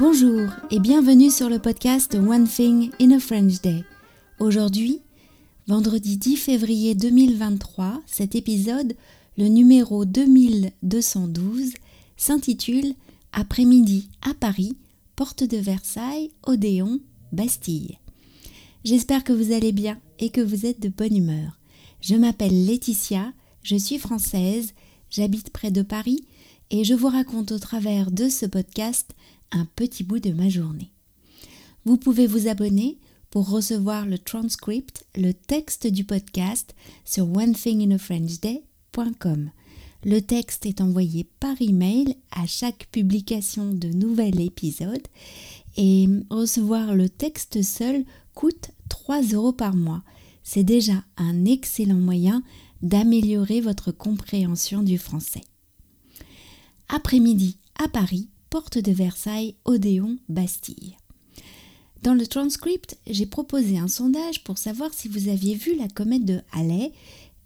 Bonjour et bienvenue sur le podcast One Thing in a French Day. Aujourd'hui, vendredi 10 février 2023, cet épisode, le numéro 2212, s'intitule Après-midi à Paris, porte de Versailles, Odéon, Bastille. J'espère que vous allez bien et que vous êtes de bonne humeur. Je m'appelle Laetitia, je suis française, j'habite près de Paris et je vous raconte au travers de ce podcast un petit bout de ma journée. Vous pouvez vous abonner pour recevoir le transcript, le texte du podcast sur onethinginafrenchday.com. Le texte est envoyé par email à chaque publication de nouvel épisode et recevoir le texte seul coûte 3 euros par mois. C'est déjà un excellent moyen d'améliorer votre compréhension du français. Après-midi à Paris, porte de Versailles, Odéon, Bastille. Dans le transcript, j'ai proposé un sondage pour savoir si vous aviez vu la comète de Halley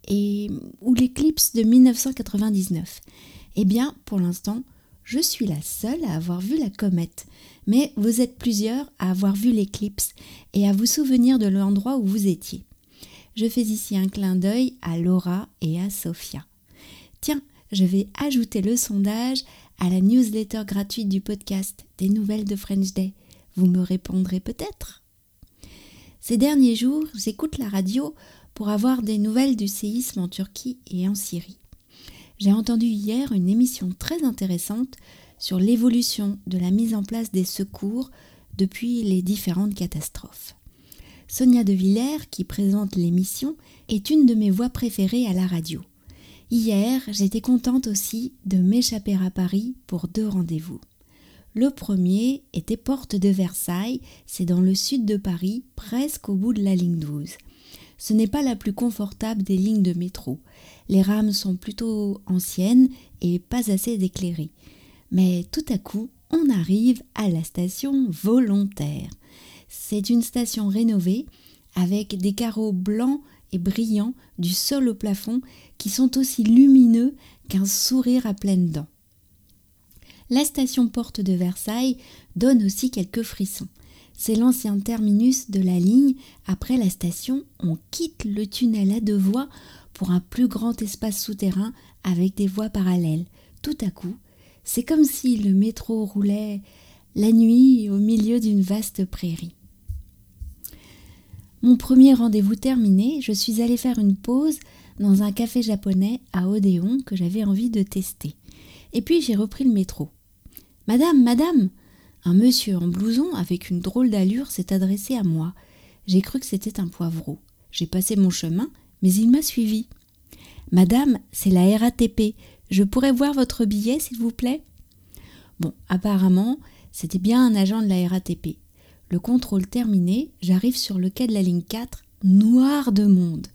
et ou l'éclipse de 1999. Eh bien, pour l'instant, je suis la seule à avoir vu la comète, mais vous êtes plusieurs à avoir vu l'éclipse et à vous souvenir de l'endroit où vous étiez. Je fais ici un clin d'œil à Laura et à Sophia. Tiens, je vais ajouter le sondage à la newsletter gratuite du podcast des nouvelles de French Day. Vous me répondrez peut-être Ces derniers jours, j'écoute la radio pour avoir des nouvelles du séisme en Turquie et en Syrie. J'ai entendu hier une émission très intéressante sur l'évolution de la mise en place des secours depuis les différentes catastrophes. Sonia De Villers, qui présente l'émission, est une de mes voix préférées à la radio. Hier, j'étais contente aussi de m'échapper à Paris pour deux rendez-vous. Le premier était Porte de Versailles, c'est dans le sud de Paris, presque au bout de la ligne 12. Ce n'est pas la plus confortable des lignes de métro. Les rames sont plutôt anciennes et pas assez éclairées. Mais tout à coup, on arrive à la station volontaire. C'est une station rénovée avec des carreaux blancs et brillants du sol au plafond qui sont aussi lumineux qu'un sourire à pleines dents. La station Porte de Versailles donne aussi quelques frissons. C'est l'ancien terminus de la ligne. Après la station, on quitte le tunnel à deux voies pour un plus grand espace souterrain avec des voies parallèles. Tout à coup, c'est comme si le métro roulait la nuit au milieu d'une vaste prairie. Mon premier rendez-vous terminé, je suis allée faire une pause dans un café japonais à Odéon que j'avais envie de tester. Et puis j'ai repris le métro. Madame, madame Un monsieur en blouson avec une drôle d'allure s'est adressé à moi. J'ai cru que c'était un poivreau. J'ai passé mon chemin, mais il m'a suivi. Madame, c'est la RATP. Je pourrais voir votre billet, s'il vous plaît? Bon, apparemment, c'était bien un agent de la RATP. Le contrôle terminé, j'arrive sur le quai de la ligne 4, noir de monde.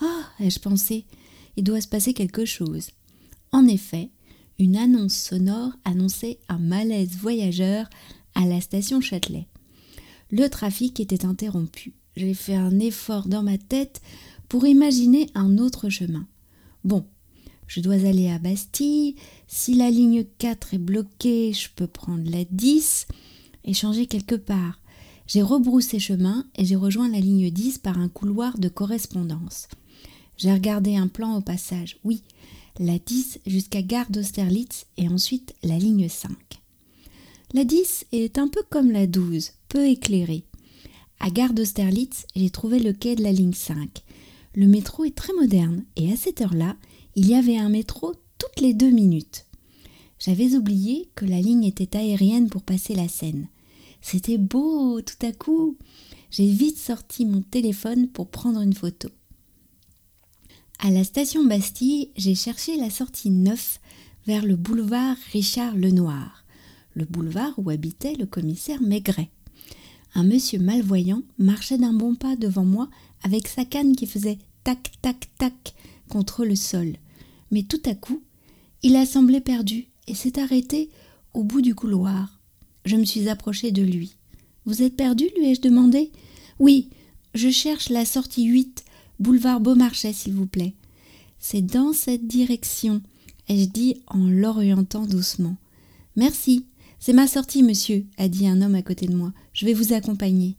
Ah, ai-je pensé, il doit se passer quelque chose. En effet, une annonce sonore annonçait un malaise voyageur à la station Châtelet. Le trafic était interrompu. J'ai fait un effort dans ma tête pour imaginer un autre chemin. Bon, je dois aller à Bastille. Si la ligne 4 est bloquée, je peux prendre la 10 et changer quelque part. J'ai rebroussé chemin et j'ai rejoint la ligne 10 par un couloir de correspondance. J'ai regardé un plan au passage. Oui, la 10 jusqu'à gare d'Austerlitz et ensuite la ligne 5. La 10 est un peu comme la 12, peu éclairée. À gare d'Austerlitz, j'ai trouvé le quai de la ligne 5. Le métro est très moderne et à cette heure-là, il y avait un métro toutes les deux minutes. J'avais oublié que la ligne était aérienne pour passer la Seine. C'était beau tout à coup. J'ai vite sorti mon téléphone pour prendre une photo. À la station Bastille, j'ai cherché la sortie 9 vers le boulevard Richard Lenoir, le boulevard où habitait le commissaire Maigret. Un monsieur malvoyant marchait d'un bon pas devant moi avec sa canne qui faisait tac tac tac contre le sol. Mais tout à coup, il a semblé perdu et s'est arrêté au bout du couloir. Je me suis approchée de lui. Vous êtes perdu lui ai-je demandé? Oui, je cherche la sortie 8, boulevard Beaumarchais, s'il vous plaît. C'est dans cette direction, ai-je dit en l'orientant doucement. Merci, C'est ma sortie, monsieur, a dit un homme à côté de moi. Je vais vous accompagner.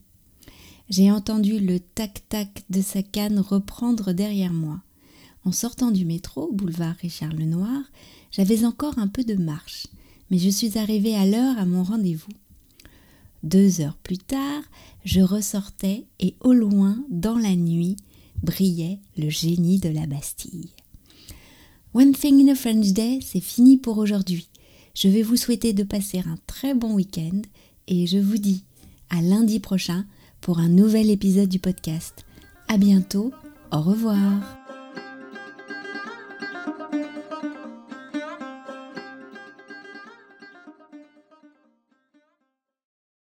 J'ai entendu le tac-tac de sa canne reprendre derrière moi. En sortant du métro, boulevard Richard Lenoir, j'avais encore un peu de marche, mais je suis arrivée à l'heure à mon rendez-vous. Deux heures plus tard, je ressortais et au loin, dans la nuit, brillait le génie de la Bastille. One Thing in a French Day, c'est fini pour aujourd'hui. Je vais vous souhaiter de passer un très bon week-end et je vous dis à lundi prochain pour un nouvel épisode du podcast. À bientôt, au revoir.